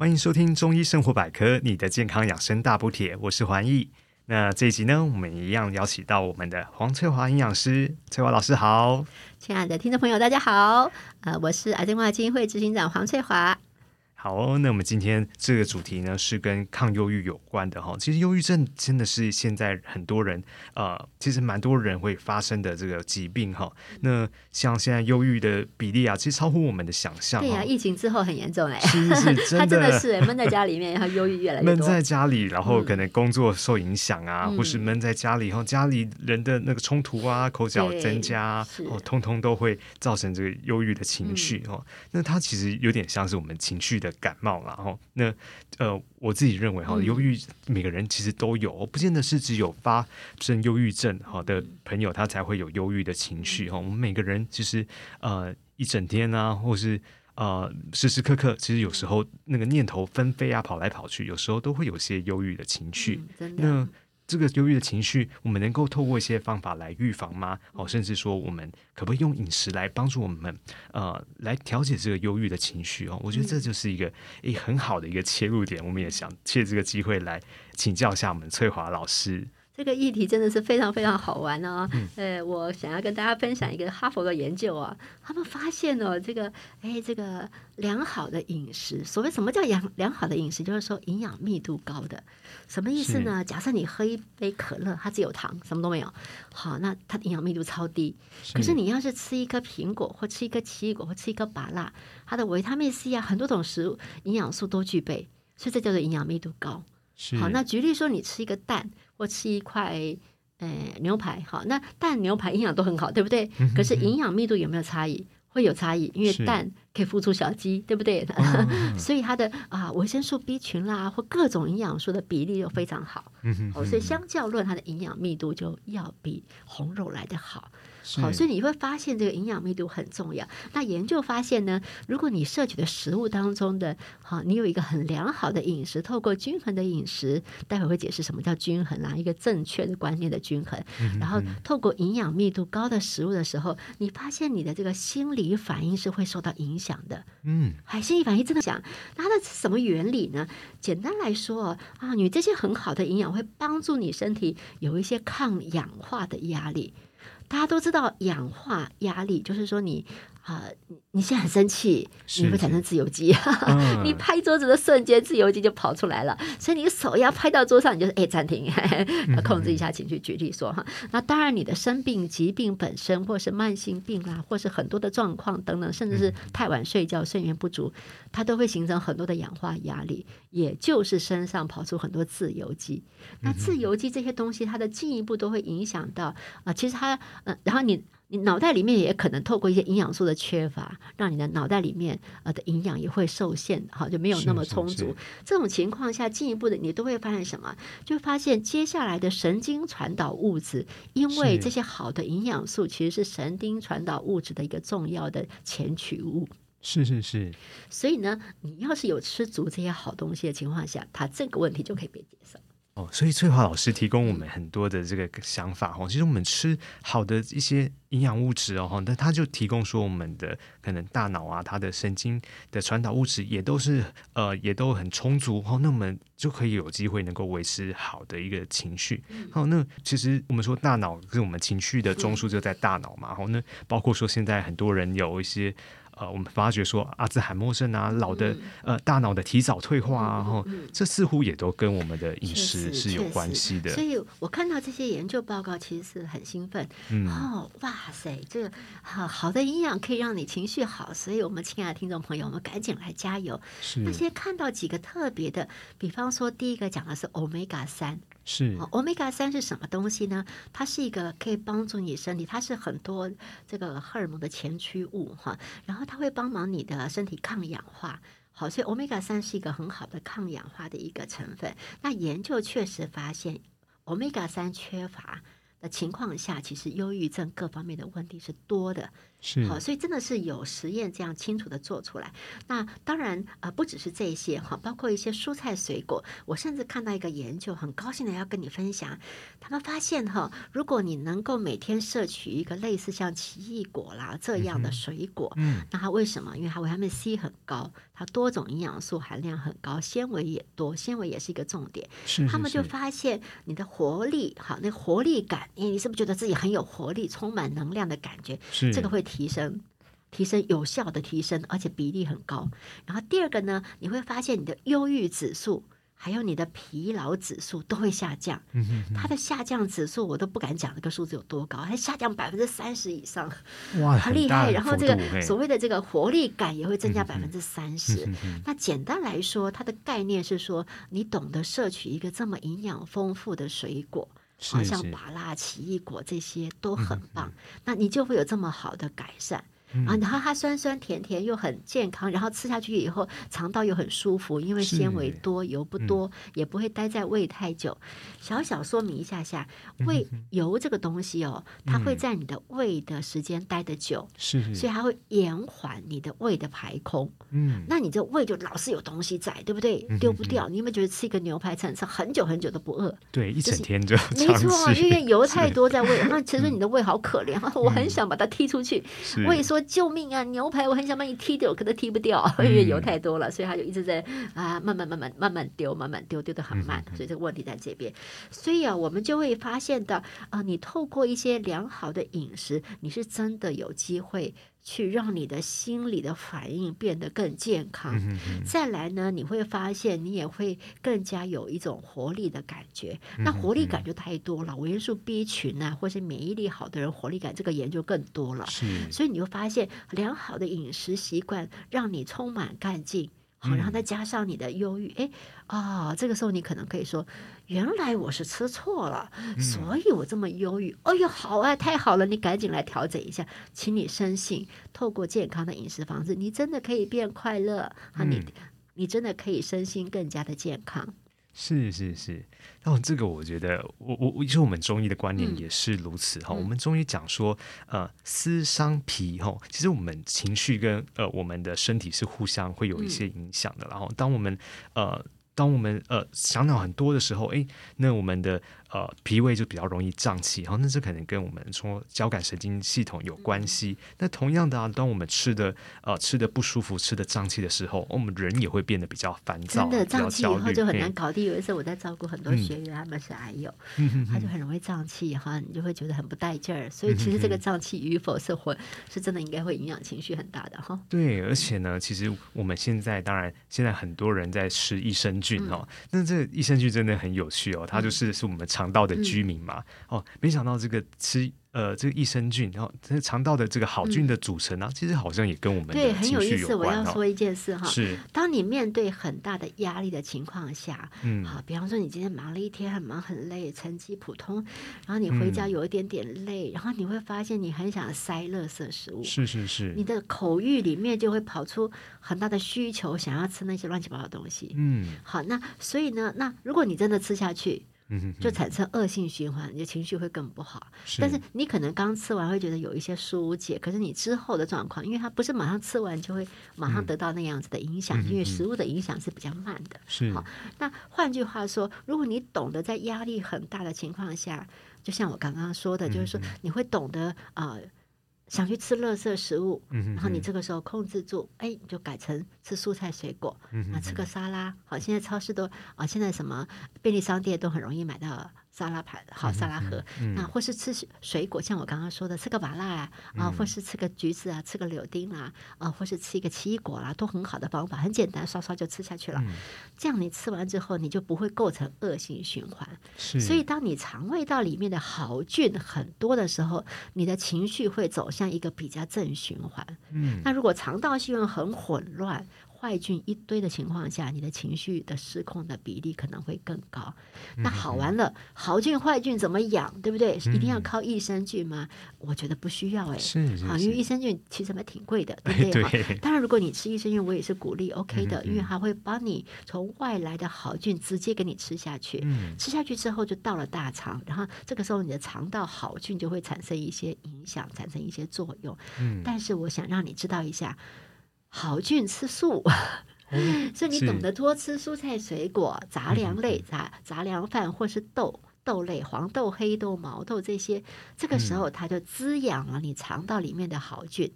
欢迎收听中医生活百科，你的健康养生大补帖，我是环毅。那这一集呢，我们一样邀请到我们的黄翠华营养师，翠华老师好。亲爱的听众朋友，大家好，呃，我是癌症化基金会执行长黄翠华。好哦，那我们今天这个主题呢是跟抗忧郁有关的哈。其实忧郁症真的是现在很多人呃，其实蛮多人会发生的这个疾病哈。那像现在忧郁的比例啊，其实超乎我们的想象。对呀，疫情之后很严重哎，是是是，他真的是闷在家里面，然后忧郁越来越多。闷在家里，然后可能工作受影响啊，或是闷在家里，然后家里人的那个冲突啊，口角增加，哦，通通都会造成这个忧郁的情绪哦。那它其实有点像是我们情绪的。感冒了哈，那呃，我自己认为哈，忧郁每个人其实都有，不见得是只有发生忧郁症哈的朋友他才会有忧郁的情绪哈。我们每个人其实呃一整天啊，或是呃时时刻刻，其实有时候那个念头纷飞啊，跑来跑去，有时候都会有些忧郁的情绪。那这个忧郁的情绪，我们能够透过一些方法来预防吗？哦，甚至说，我们可不可以用饮食来帮助我们，呃，来调节这个忧郁的情绪？哦，我觉得这就是一个诶很好的一个切入点。我们也想借这个机会来请教一下我们翠华老师。这个议题真的是非常非常好玩哦！呃，我想要跟大家分享一个哈佛的研究啊，他们发现哦，这个哎，这个良好的饮食，所谓什么叫良良好的饮食，就是说营养密度高的，什么意思呢？假设你喝一杯可乐，它只有糖，什么都没有，好，那它的营养密度超低。可是你要是吃一颗苹果，或吃一颗奇异果，或吃一颗芭辣，它的维他命 C 啊，很多种食物营养素都具备，所以这叫做营养密度高。好，那举例说，你吃一个蛋。或吃一块呃牛排，好，那蛋牛排营养都很好，对不对？可是营养密度有没有差异？会有差异，因为蛋可以孵出小鸡，对不对？所以它的啊维生素 B 群啦，或各种营养素的比例又非常好。哦，所以相较论，它的营养密度就要比红肉来得好。好，所以你会发现这个营养密度很重要。那研究发现呢，如果你摄取的食物当中的，好，你有一个很良好的饮食，透过均衡的饮食，待会会解释什么叫均衡啦，一个正确的观念的均衡。然后透过营养密度高的食物的时候，你发现你的这个心理反应是会受到影响的。嗯，还，心理反应真的讲，那它的什么原理呢？简单来说啊，你这些很好的营养会帮助你身体有一些抗氧化的压力。大家都知道氧化压力，就是说你。啊，你现在很生气，你会产生自由基。你拍桌子的瞬间，自由基就跑出来了。所以你手要拍到桌上，你就哎暂停，控制一下情绪。举例说哈，那当然你的生病、疾病本身，或是慢性病啦，或是很多的状况等等，甚至是太晚睡觉、睡眠不足，它都会形成很多的氧化压力，也就是身上跑出很多自由基。那自由基这些东西，它的进一步都会影响到啊，其实它呃，然后你。你脑袋里面也可能透过一些营养素的缺乏，让你的脑袋里面呃的营养也会受限，好就没有那么充足。这种情况下，进一步的你都会发现什么？就发现接下来的神经传导物质，因为这些好的营养素其实是神经传导物质的一个重要的前取物。是是是。所以呢，你要是有吃足这些好东西的情况下，它这个问题就可以被解决。哦，所以翠华老师提供我们很多的这个想法哦。其实我们吃好的一些营养物质哦，那他就提供说我们的可能大脑啊，它的神经的传导物质也都是呃，也都很充足哦。那我们就可以有机会能够维持好的一个情绪。好，那其实我们说大脑是我们情绪的中枢就在大脑嘛。好，那包括说现在很多人有一些。呃，我们发觉说阿兹海默症啊，老的呃大脑的提早退化啊，哈，这似乎也都跟我们的饮食是有关系的。所以我看到这些研究报告，其实是很兴奋。嗯哦，哇塞，这个好好的营养可以让你情绪好，所以我们亲爱的听众朋友，我们赶紧来加油。那先看到几个特别的，比方说第一个讲的是欧米伽三。是欧米伽三是什么东西呢？它是一个可以帮助你身体，它是很多这个荷尔蒙的前驱物哈，然后。它会帮忙你的身体抗氧化。好，所以欧米伽三是一个很好的抗氧化的一个成分。那研究确实发现，欧米伽三缺乏的情况下，其实忧郁症各方面的问题是多的。是好，所以真的是有实验这样清楚的做出来。那当然啊，不只是这些哈，包括一些蔬菜水果。我甚至看到一个研究，很高兴的要跟你分享。他们发现哈，如果你能够每天摄取一个类似像奇异果啦这样的水果，嗯，那它为什么？因为它维他命 C 很高，它多种营养素含量很高，纤维也多，纤维也是一个重点。是他们就发现你的活力，好，那活力感，你你是不是觉得自己很有活力，充满能量的感觉？是这个会。提升，提升有效的提升，而且比例很高。然后第二个呢，你会发现你的忧郁指数还有你的疲劳指数都会下降。嗯它的下降指数我都不敢讲这个数字有多高，它下降百分之三十以上，哇，很厉害。然后这个所谓谓的这个活力感也会增加百分之三十。嗯那简单来说，它的概念是说，你懂得摄取一个这么营养丰富的水果。好像芭拉奇异果这些都很棒，那你就会有这么好的改善。啊，然后它酸酸甜甜又很健康，然后吃下去以后肠道又很舒服，因为纤维多油不多，也不会待在胃太久。小小说明一下下，胃油这个东西哦，它会在你的胃的时间待得久，是，所以它会延缓你的胃的排空。嗯，那你这胃就老是有东西在，对不对？丢不掉。你有没有觉得吃一个牛排餐吃很久很久都不饿？对，一整天就没错，因为油太多在胃，那其实你的胃好可怜啊，我很想把它踢出去。胃说。救命啊！牛排，我很想把你踢掉，可都踢不掉，因为油太多了，所以他就一直在啊，慢慢慢慢慢慢丢，慢慢丢，丢的很慢，所以这个问题在这边。所以啊，我们就会发现的啊，你透过一些良好的饮食，你是真的有机会。去让你的心理的反应变得更健康，再来呢，你会发现你也会更加有一种活力的感觉。那活力感就太多了，维生素 B 群啊，或是免疫力好的人，活力感这个研究更多了。所以你就发现良好的饮食习惯让你充满干劲。好，然后再加上你的忧郁，哎，啊，这个时候你可能可以说，原来我是吃错了，所以我这么忧郁。哎呦，好啊，太好了，你赶紧来调整一下，请你深信，透过健康的饮食方式，你真的可以变快乐啊！你，你真的可以身心更加的健康。是是是，然后这个我觉得，我我我其实我们中医的观念也是如此哈。我们中医讲说，呃，思伤脾哈，其实我们情绪跟呃我们的身体是互相会有一些影响的。然后，当我们呃当我们呃想脑很多的时候，哎，那我们的。呃，脾胃就比较容易胀气，然后那这可能跟我们说交感神经系统有关系。那同样的啊，当我们吃的呃吃的不舒服、吃的胀气的时候，我们人也会变得比较烦躁，真的胀气以后就很难搞定。有一次我在照顾很多学员，他们是癌友，他就很容易胀气哈，你就会觉得很不带劲儿。所以其实这个胀气与否是会是真的应该会影响情绪很大的哈。对，而且呢，其实我们现在当然现在很多人在吃益生菌哦，那这益生菌真的很有趣哦，它就是是我们。肠道的居民嘛，哦，没想到这个吃呃这个益生菌，然后这肠道的这个好菌的组成啊，其实好像也跟我们对很有意思。我要说一件事哈，是。当你面对很大的压力的情况下，嗯，好，比方说你今天忙了一天，很忙很累，成绩普通，然后你回家有一点点累，然后你会发现你很想塞垃圾食物，是是是，你的口欲里面就会跑出很大的需求，想要吃那些乱七八糟的东西，嗯，好，那所以呢，那如果你真的吃下去。就产生恶性循环，你的情绪会更不好。但是你可能刚吃完会觉得有一些疏解，可是你之后的状况，因为它不是马上吃完就会马上得到那样子的影响，因为食物的影响是比较慢的。是好，那换句话说，如果你懂得在压力很大的情况下，就像我刚刚说的，就是说你会懂得啊。想去吃垃圾食物，然后你这个时候控制住，哎，你就改成吃蔬菜水果，啊，吃个沙拉。好，现在超市都啊，现在什么便利商店都很容易买到。沙拉盘好沙拉盒，那或是吃水果，像我刚刚说的，吃个芭乐啊，或是吃个橘子啊，吃个柳丁啊，啊，或是吃一个奇异果啦，都很好的方法，很简单，刷刷就吃下去了。这样你吃完之后，你就不会构成恶性循环。所以，当你肠胃道里面的好菌很多的时候，你的情绪会走向一个比较正循环。嗯，那如果肠道系统很混乱。坏菌一堆的情况下，你的情绪的失控的比例可能会更高。那好完了，好菌坏菌怎么养，对不对？一定要靠益生菌吗？我觉得不需要哎，是好，因为益生菌其实还挺贵的，对不对？当然，如果你吃益生菌，我也是鼓励 OK 的，因为它会帮你从外来的好菌直接给你吃下去，吃下去之后就到了大肠，然后这个时候你的肠道好菌就会产生一些影响，产生一些作用。嗯，但是我想让你知道一下。好菌吃素，所以你懂得多吃蔬菜、水果、杂粮类、杂杂粮饭，或是豆豆类、黄豆、黑豆、毛豆这些，这个时候它就滋养了你肠道里面的好菌。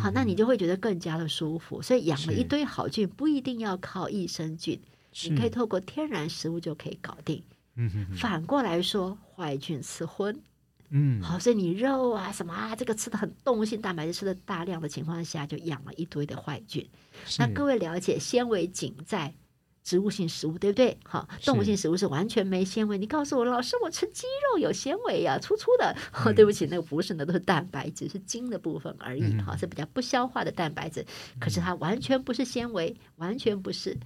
好，那你就会觉得更加的舒服。所以养了一堆好菌，不一定要靠益生菌，你可以透过天然食物就可以搞定。反过来说，坏菌吃荤。嗯，好，所以你肉啊什么啊，这个吃的很动物性蛋白质吃的大量的情况下，就养了一堆的坏菌。那各位了解，纤维仅在植物性食物，对不对？好，动物性食物是完全没纤维。你告诉我，老师，我吃鸡肉有纤维呀，粗粗的。对不起，那个不是，那都是蛋白质，是筋的部分而已。哈，是比较不消化的蛋白质，可是它完全不是纤维，完全不是。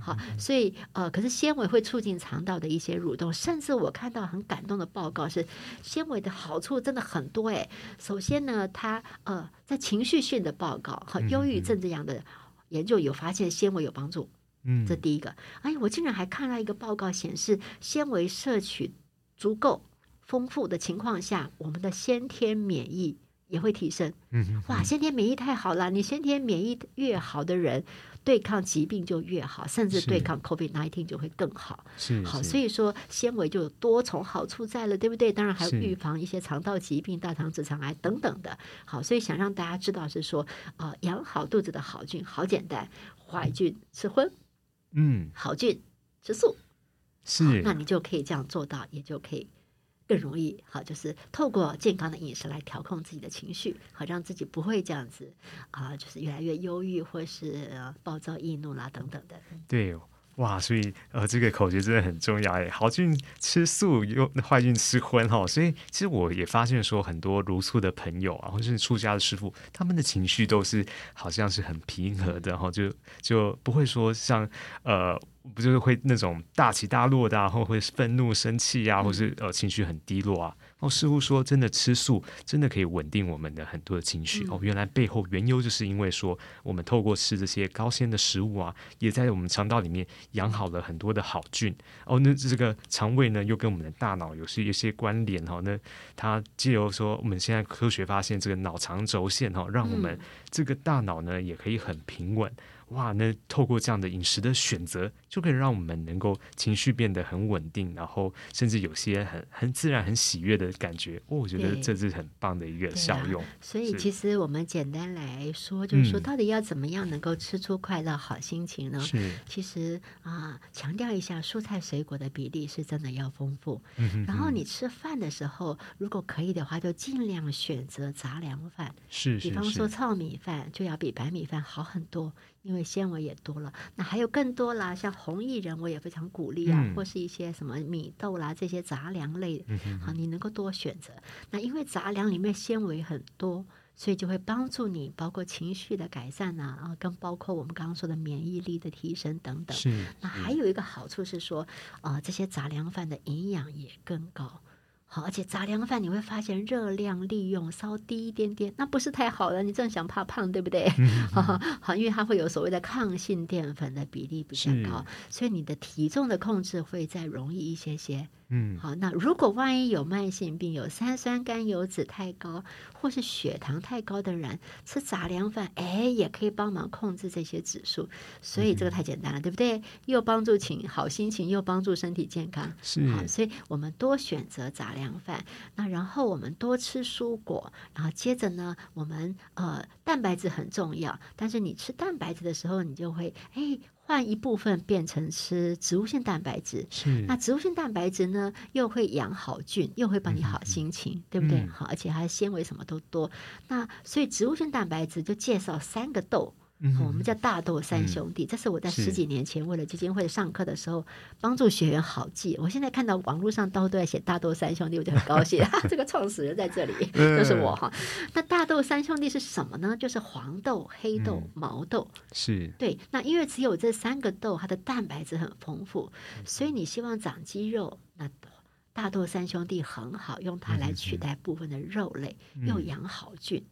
好，所以呃，可是纤维会促进肠道的一些蠕动，甚至我看到很感动的报告是，纤维的好处真的很多哎。首先呢，它呃在情绪性的报告和忧郁症这样的研究有发现纤维有帮助，嗯，这第一个。哎，我竟然还看到一个报告显示，纤维摄取足够丰富的情况下，我们的先天免疫也会提升。嗯，哇，先天免疫太好了，你先天免疫越好的人。对抗疾病就越好，甚至对抗 COVID nineteen 就会更好。是好，所以说纤维就有多重好处在了，对不对？当然还有预防一些肠道疾病、大肠直肠癌等等的。好，所以想让大家知道是说，啊，养好肚子的好菌好简单，坏菌吃荤，嗯，好菌吃素，是，那你就可以这样做到，也就可以。更容易好，就是透过健康的饮食来调控自己的情绪，好让自己不会这样子啊，就是越来越忧郁或是暴躁易怒啦等等的。对，哇，所以呃，这个口诀真的很重要哎。好菌吃素，又坏菌吃荤哈。所以其实我也发现说，很多如素的朋友啊，或是出家的师傅，他们的情绪都是好像是很平和的哈，就就不会说像呃。不就是会那种大起大落的，然后会愤怒、生气啊，或是呃情绪很低落啊。然后师傅说，真的吃素真的可以稳定我们的很多的情绪哦。原来背后缘由就是因为说，我们透过吃这些高纤的食物啊，也在我们肠道里面养好了很多的好菌哦。那这个肠胃呢，又跟我们的大脑有些一些关联哈。那它借由说，我们现在科学发现这个脑肠轴线哈，让我们这个大脑呢也可以很平稳。哇，那透过这样的饮食的选择，就可以让我们能够情绪变得很稳定，然后甚至有些很很自然、很喜悦的感觉。哦，我觉得这是很棒的一个效用。所以，其实我们简单来说，就是说，到底要怎么样能够吃出快乐、好心情呢？是，其实啊，强调一下，蔬菜水果的比例是真的要丰富。然后你吃饭的时候，如果可以的话，就尽量选择杂粮饭。是，比方说糙米饭，就要比白米饭好很多。因为纤维也多了，那还有更多啦，像红薏仁我也非常鼓励啊，或是一些什么米豆啦这些杂粮类，好，你能够多选择。那因为杂粮里面纤维很多，所以就会帮助你，包括情绪的改善呐，啊，跟包括我们刚刚说的免疫力的提升等等。是。那还有一个好处是说，啊，这些杂粮饭的营养也更高。好，而且杂粮饭你会发现热量利用稍低一点点，那不是太好了。你正想怕胖，对不对？好，因为它会有所谓的抗性淀粉的比例比较高，所以你的体重的控制会再容易一些些。嗯，好，那如果万一有慢性病，有三酸甘油脂太高或是血糖太高的人，吃杂粮饭，哎，也可以帮忙控制这些指数。所以这个太简单了，对不对？又帮助情好心情，又帮助身体健康。是，好，所以我们多选择杂粮饭，那然后我们多吃蔬果，然后接着呢，我们呃蛋白质很重要，但是你吃蛋白质的时候，你就会哎。换一部分变成吃植物性蛋白质，是那植物性蛋白质呢，又会养好菌，又会帮你好心情，对不对？好，而且它的纤维什么都多。那所以植物性蛋白质就介绍三个豆。我们叫大豆三兄弟，这是我在十几年前为了基金会上课的时候帮助学员好记。我现在看到网络上都都在写大豆三兄弟，我就很高兴。这个创始人在这里，就是我哈。那大豆三兄弟是什么呢？就是黄豆、黑豆、毛豆。是对。那因为只有这三个豆，它的蛋白质很丰富，所以你希望长肌肉，那大豆三兄弟很好，用它来取代部分的肉类，又养好菌，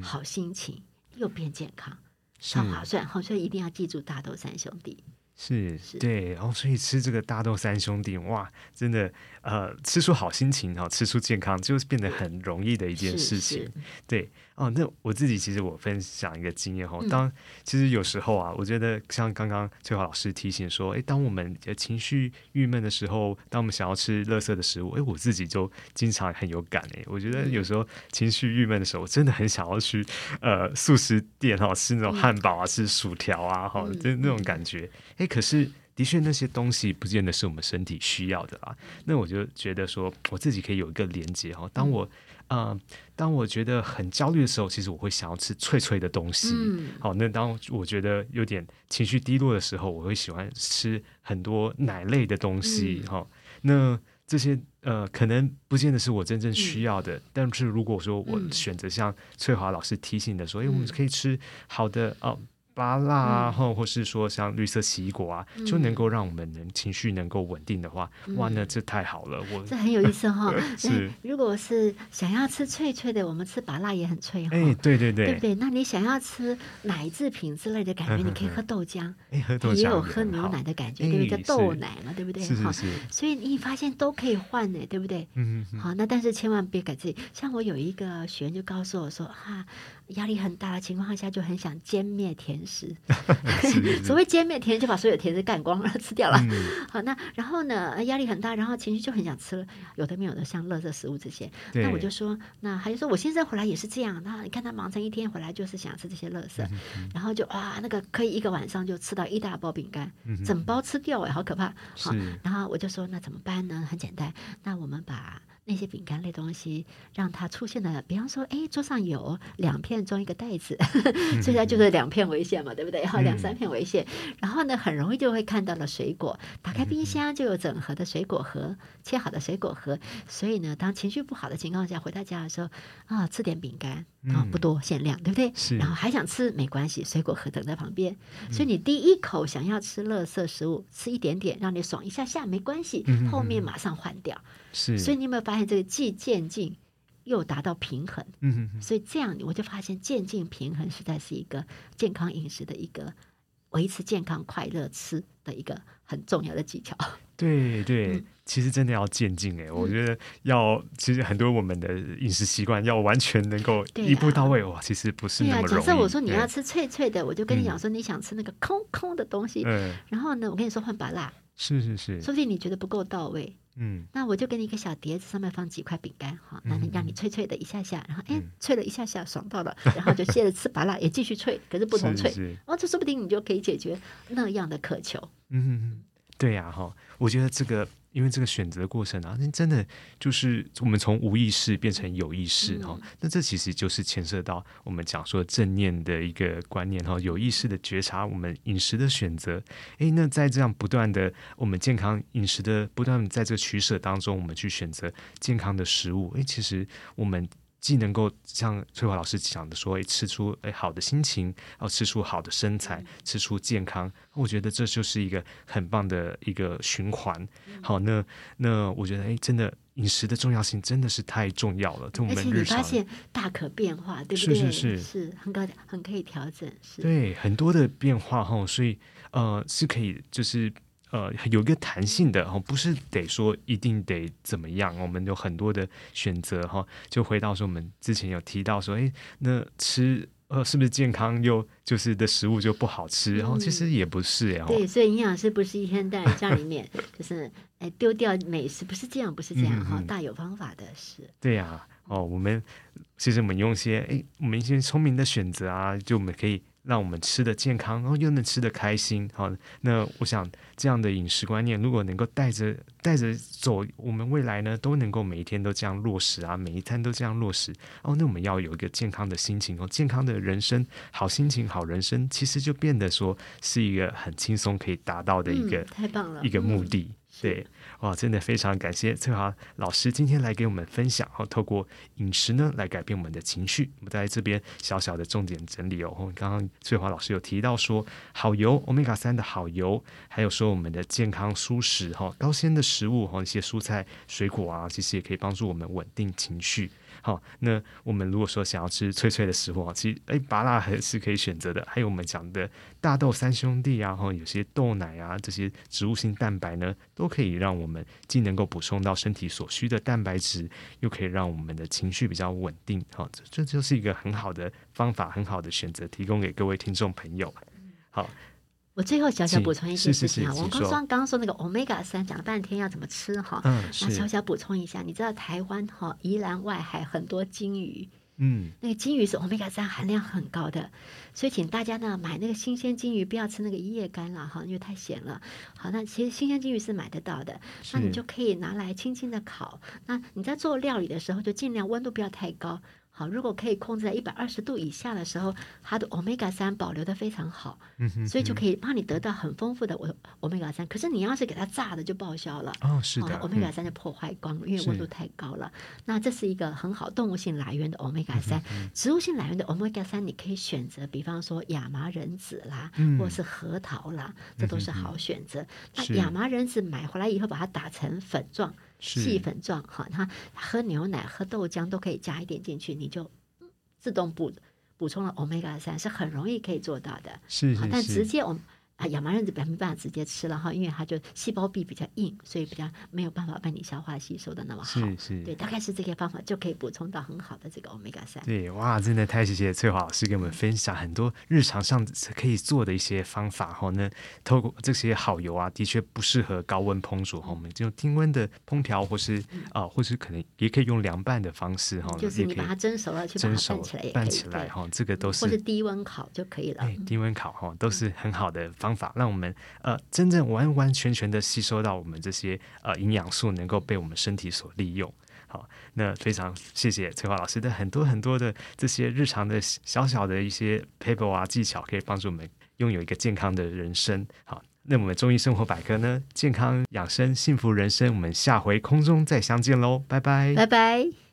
好心情，又变健康。超划算，好，所以一定要记住大豆三兄弟。是，对，然后所以吃这个大豆三兄弟，哇，真的，呃，吃出好心情，哈，吃出健康，就是变得很容易的一件事情，对。哦，那我自己其实我分享一个经验哈，当其实有时候啊，我觉得像刚刚翠华老师提醒说，哎，当我们情绪郁闷的时候，当我们想要吃垃圾的食物，哎，我自己就经常很有感哎，我觉得有时候情绪郁闷的时候，我真的很想要去呃素食店哈吃那种汉堡啊，吃薯条啊哈，就那种感觉，哎，可是的确那些东西不见得是我们身体需要的啦，那我就觉得说我自己可以有一个连接哈，当我。嗯，当我觉得很焦虑的时候，其实我会想要吃脆脆的东西。好，那当我觉得有点情绪低落的时候，我会喜欢吃很多奶类的东西。哈，那这些呃，可能不见得是我真正需要的。但是如果说我选择像翠华老师提醒的说，哎，我们可以吃好的哦。芭辣啊，或或是说像绿色奇异果啊，就能够让我们能情绪能够稳定的话，哇，那这太好了。我这很有意思哈。是，如果是想要吃脆脆的，我们吃芭辣也很脆哈。哎，对对对，对不对？那你想要吃奶制品之类的感觉，你可以喝豆浆。哎，喝豆浆也有喝牛奶的感觉，对不对？叫豆奶嘛，对不对？是是是。所以你发现都可以换呢，对不对？嗯嗯。好，那但是千万别给自己。像我有一个学员就告诉我说，哈。压力很大的情况下，就很想歼灭甜食。所谓歼灭甜，就把所有甜食干光了，吃掉了。好，那然后呢？压力很大，然后情绪就很想吃了，有的没有的，像垃圾食物这些。那我就说，那还是说我先生回来也是这样。那你看他忙成一天回来，就是想吃这些垃圾，然后就哇，那个可以一个晚上就吃到一大包饼干，整包吃掉哎，好可怕。好，然后我就说，那怎么办呢？很简单，那我们把。那些饼干类东西，让它出现了，比方说，哎，桌上有两片装一个袋子，所以它就是两片为限嘛，对不对？然后，两三片为限。然后呢，很容易就会看到了水果，打开冰箱就有整盒的水果盒，切好的水果盒。所以呢，当情绪不好的情况下，回到家的时候啊，吃点饼干啊，不多，限量，对不对？是。然后还想吃，没关系，水果盒等在旁边。所以你第一口想要吃垃圾食物，吃一点点，让你爽一下下，没关系，后面马上换掉。是。所以你有没有发？发现这个既渐进又达到平衡，嗯哼，所以这样我就发现渐进平衡实在是一个健康饮食的一个维持健康快乐吃的一个很重要的技巧。对对，其实真的要渐进哎，我觉得要其实很多我们的饮食习惯要完全能够一步到位哇，其实不是那么容易。假设我说你要吃脆脆的，我就跟你讲说你想吃那个空空的东西，嗯，然后呢，我跟你说换把辣，是是是，说不定你觉得不够到位。嗯，那我就给你一个小碟子，上面放几块饼干，好，那你让你脆脆的一下下，然后哎，脆了一下下，爽到了，然后就接着吃拔辣，也继续脆，可是不同脆，哦，这说不定你就可以解决那样的渴求。嗯，对呀，哈，我觉得这个。因为这个选择过程啊，那真的就是我们从无意识变成有意识哈，那这其实就是牵涉到我们讲说正念的一个观念哈，有意识的觉察我们饮食的选择。诶，那在这样不断的我们健康饮食的不断在这个取舍当中，我们去选择健康的食物。诶，其实我们。既能够像翠华老师讲的说，诶，吃出诶好的心情，然后吃出好的身材，吃出健康，我觉得这就是一个很棒的一个循环。好，那那我觉得，诶，真的饮食的重要性真的是太重要了。而且你发现大可变化，对不对？是是是，是很高很可以调整。是，对，很多的变化哈，所以呃是可以就是。呃，有一个弹性的哈，不是得说一定得怎么样，我们有很多的选择哈。就回到说，我们之前有提到说，哎，那吃呃是不是健康又就是的食物就不好吃？然后其实也不是哎。对，所以营养师不是一天在家里面 就是哎丢掉美食，不是这样，不是这样哈，大有方法的是。对呀，哦，我们其实我们用一些哎，我们一些聪明的选择啊，就我们可以。让我们吃的健康，然后又能吃的开心。好，那我想这样的饮食观念，如果能够带着带着走，我们未来呢都能够每一天都这样落实啊，每一餐都这样落实。哦，那我们要有一个健康的心情哦，健康的人生，好心情，好人生，其实就变得说是一个很轻松可以达到的一个太棒了一个目的。对，哇，真的非常感谢翠华老师今天来给我们分享，哦，透过饮食呢来改变我们的情绪。我们在这边小小的重点整理哦，刚刚翠华老师有提到说好油，omega 三的好油，还有说我们的健康舒适哈高纤的食物哈一些蔬菜水果啊，其实也可以帮助我们稳定情绪。好，那我们如果说想要吃脆脆的食物啊，其实哎，拔辣还是可以选择的。还有我们讲的大豆三兄弟啊，哈，有些豆奶啊，这些植物性蛋白呢，都可以让我们既能够补充到身体所需的蛋白质，又可以让我们的情绪比较稳定。好，这这就是一个很好的方法，很好的选择，提供给各位听众朋友。好。我最后小小补充一件事情啊，我刚刚刚刚说那个 omega 三讲了半天要怎么吃哈，那小小补充一下，你知道台湾哈宜兰外海很多金鱼，嗯，那个金鱼是 omega 三含量很高的，所以请大家呢买那个新鲜金鱼，不要吃那个叶干了哈，因为太咸了。好，那其实新鲜金鱼是买得到的，那你就可以拿来轻轻的烤。那你在做料理的时候，就尽量温度不要太高。好，如果可以控制在一百二十度以下的时候，它的 omega 三保留的非常好，嗯所以就可以帮你得到很丰富的 omega 三。可是你要是给它炸的就报销了哦，是的，omega 三就破坏光，因为温度太高了。那这是一个很好动物性来源的 omega 三，植物性来源的 omega 三你可以选择，比方说亚麻仁籽啦，或是核桃啦，这都是好选择。那亚麻仁籽买回来以后，把它打成粉状。细粉状哈，它喝牛奶、喝豆浆都可以加一点进去，你就自动补补充了 omega 三，是很容易可以做到的。是是是，但直接我。啊，亚麻仁子没办法直接吃了哈，因为它就细胞壁比较硬，所以比较没有办法帮你消化吸收的那么好。是是，对，大概是这些方法就可以补充到很好的这个 omega 三。对，哇，真的太谢谢翠华老师给我们分享很多日常上可以做的一些方法哈。那透过这些好油啊，的确不适合高温烹煮哈，我们就低温的烹调，或是啊，或是可能也可以用凉拌的方式哈，就是你把它蒸熟了，去拌起来，拌起来哈，这个都是或是低温烤就可以了。低温烤哈，都是很好的。方法让我们呃真正完完全全的吸收到我们这些呃营养素，能够被我们身体所利用。好，那非常谢谢翠花老师的很多很多的这些日常的小小的一些 paper 啊技巧，可以帮助我们拥有一个健康的人生。好，那我们中医生活百科呢，健康养生幸福人生，我们下回空中再相见喽，拜拜，拜拜。